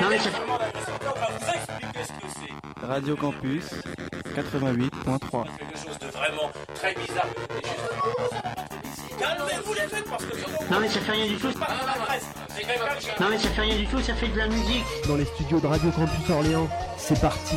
Non, mais ça- Radio Campus 88.3. quelque chose de vraiment très bizarre. Calmez-vous les faites parce que Non mais ça fait rien du tout. pas dans la presse. C'est quelqu'un qui Non mais ça fait rien du tout, ça fait de la musique. Dans les studios de Radio Campus Orléans, c'est parti.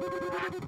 Ah!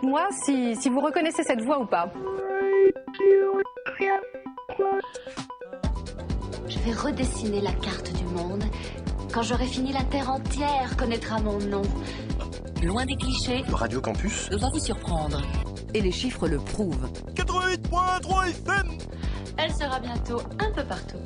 Dites-moi si, si vous reconnaissez cette voix ou pas. Je vais redessiner la carte du monde. Quand j'aurai fini, la Terre entière connaîtra mon nom. Loin des clichés, Radio Campus va vous surprendre. Et les chiffres le prouvent. 88.3 FM Elle sera bientôt un peu partout.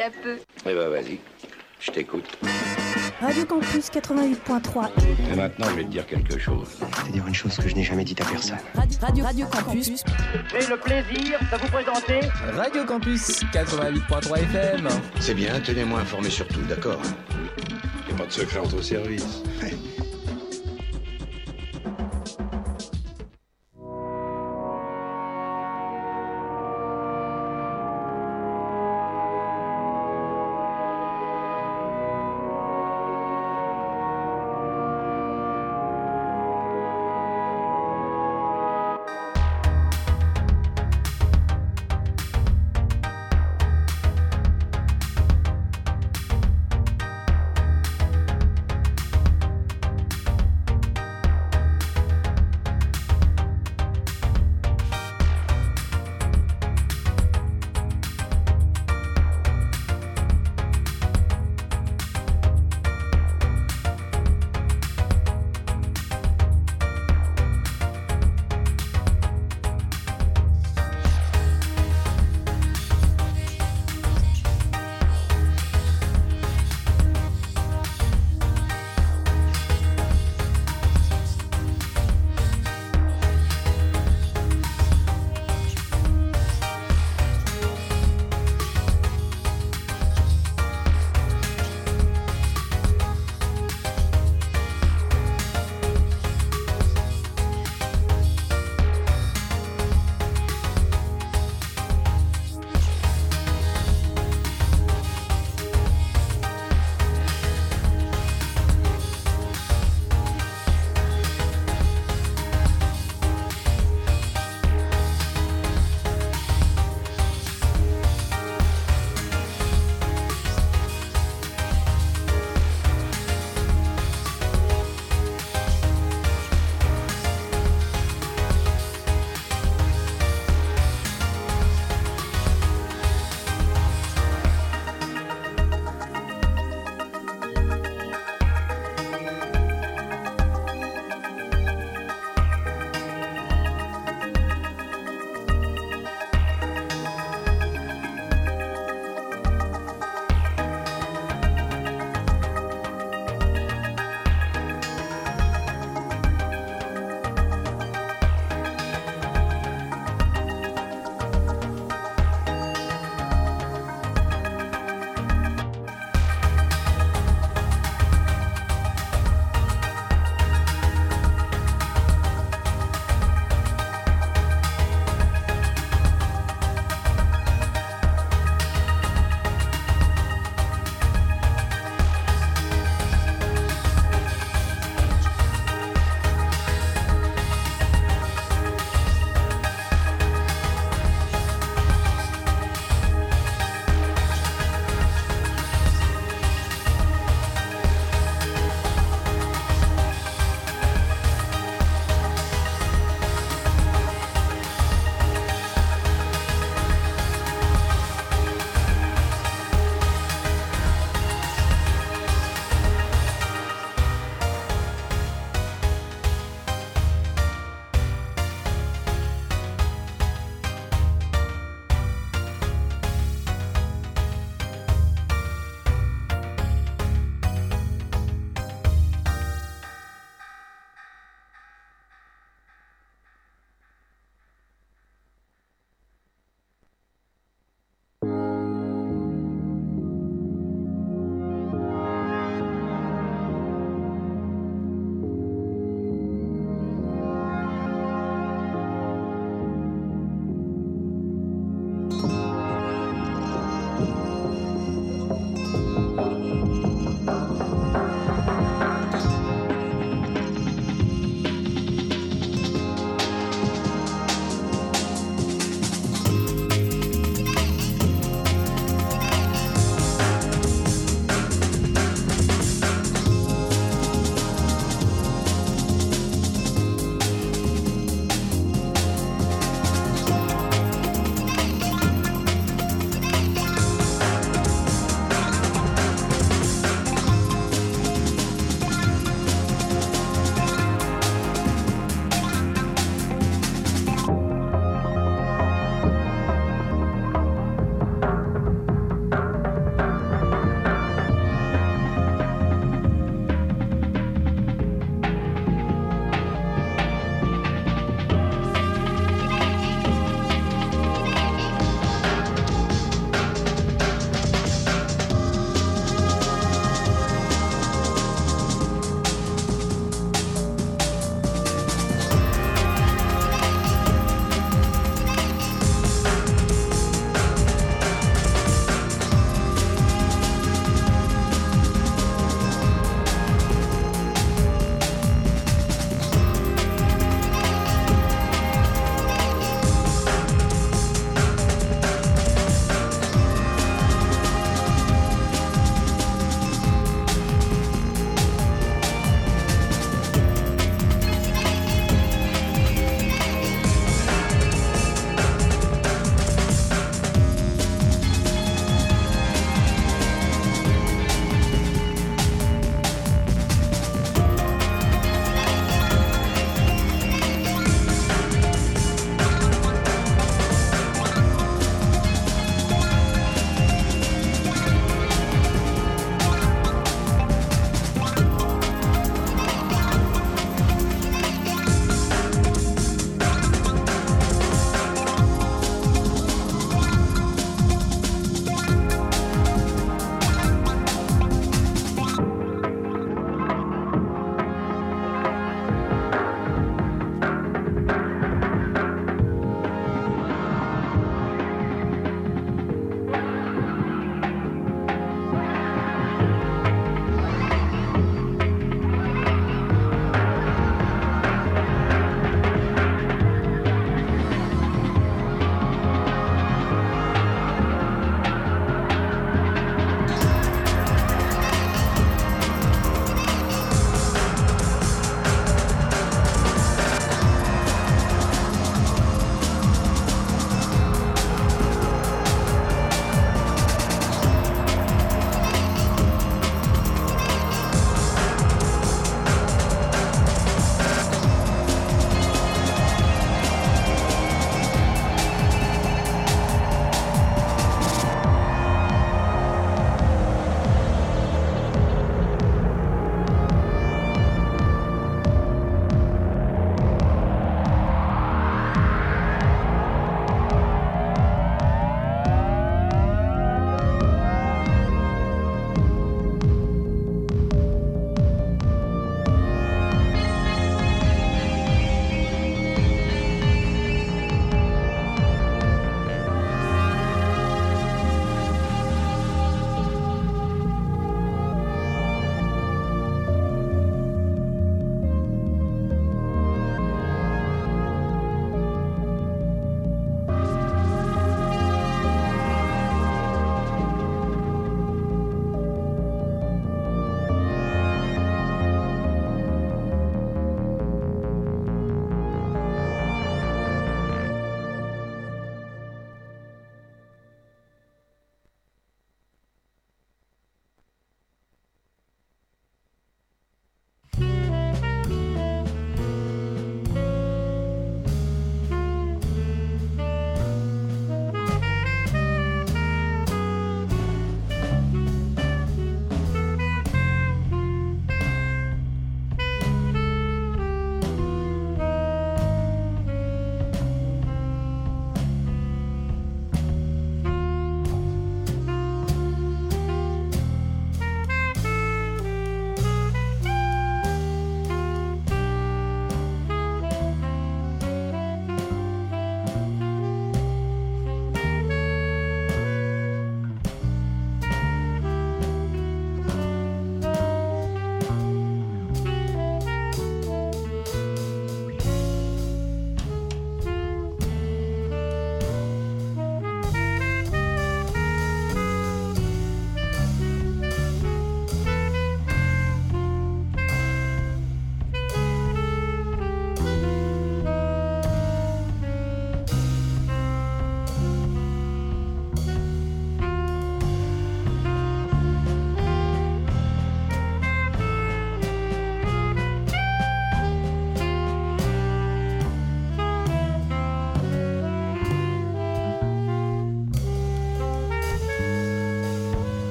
Un peu. Eh ben vas-y, je t'écoute. Radio Campus 88.3. Et maintenant, je vais te dire quelque chose. Je vais te dire une chose que je n'ai jamais dite à personne. Radio, Radio, Radio Campus. J'ai le plaisir de vous présenter Radio Campus 88.3 FM. C'est bien, tenez-moi informé sur tout, d'accord Et pas de secret entre services.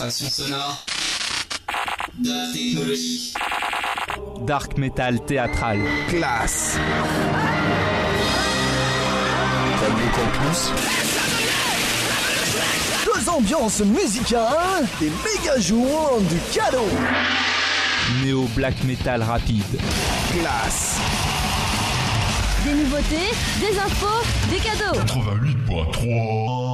Extraction sonore. De technologie. Dark metal théâtral. Classe. Tableau campus. Deux ambiances musicales, des méga jours du cadeau. Néo black metal rapide. Classe. Des nouveautés, des infos, des cadeaux. 88.3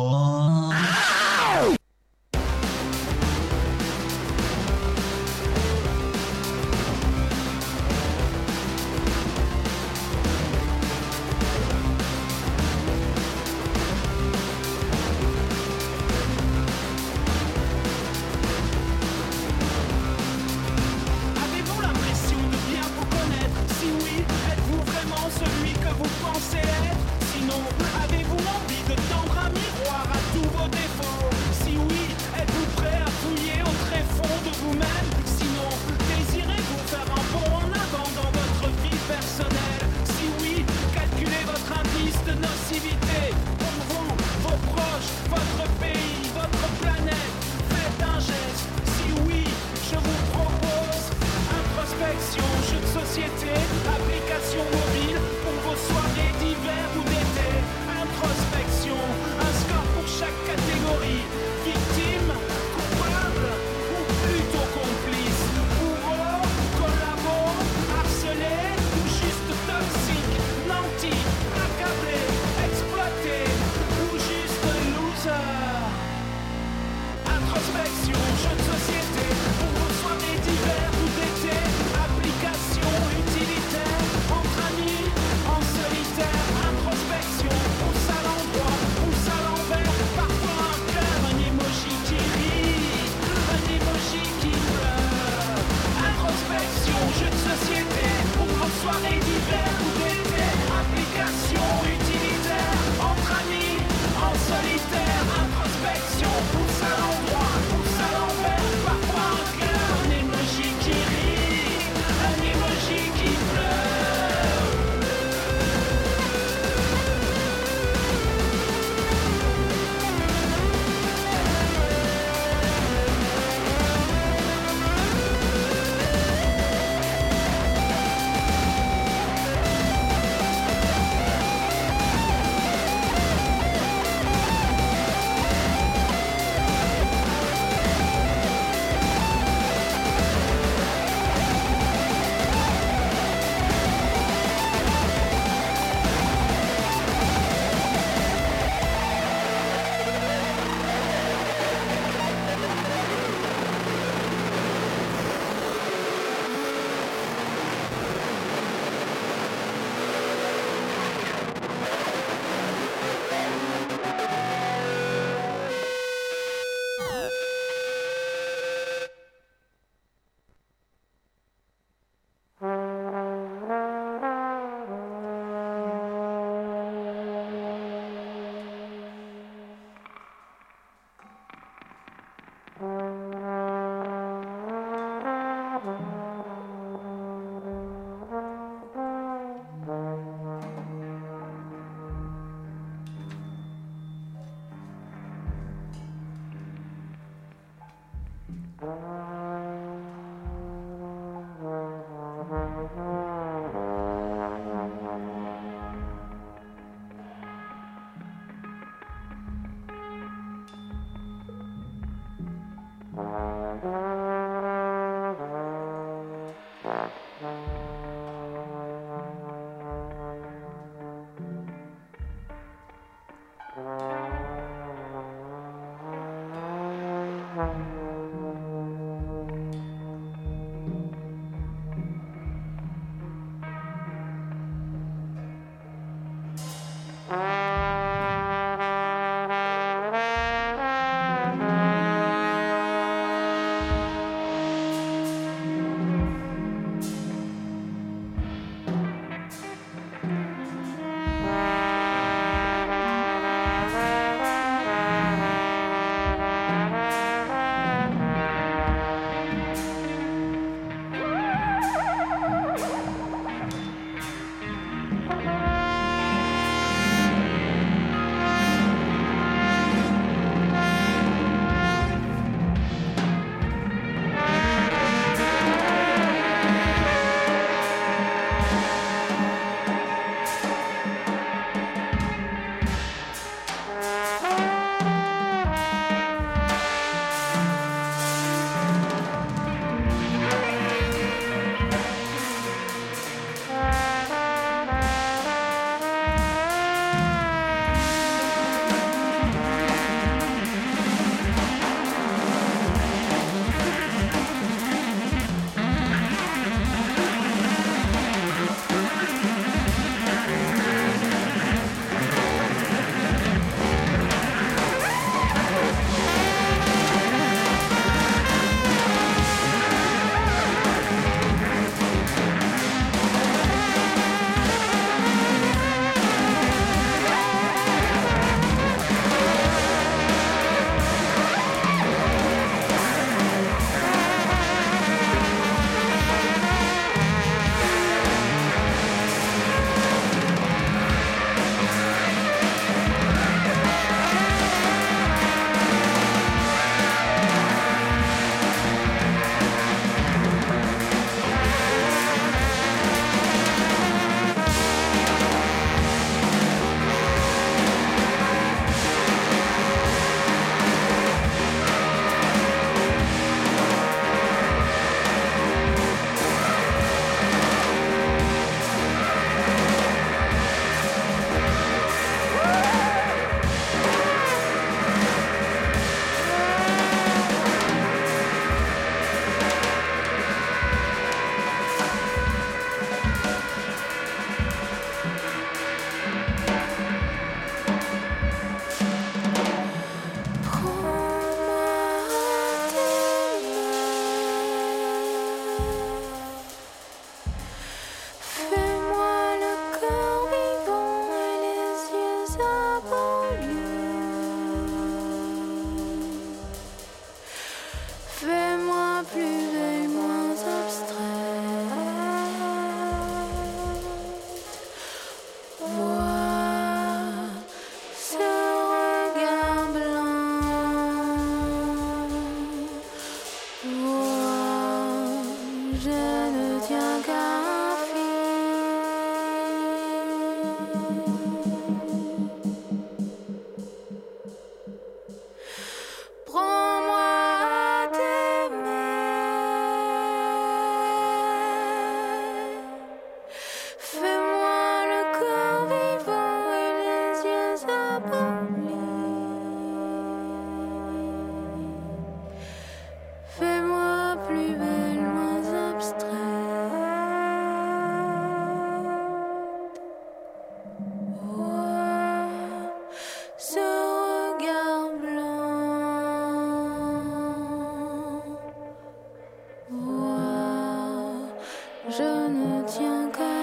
je ne tiens qu'à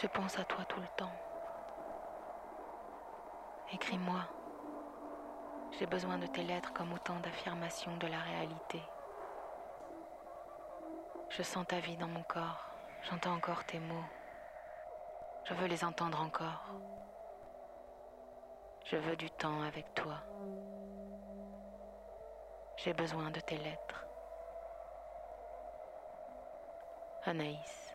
je pense à toi tout le temps. Écris-moi. J'ai besoin de tes lettres comme autant d'affirmations de la réalité. Je sens ta vie dans mon corps. J'entends encore tes mots. Je veux les entendre encore. Je veux du temps avec toi. J'ai besoin de tes lettres. Anaïs.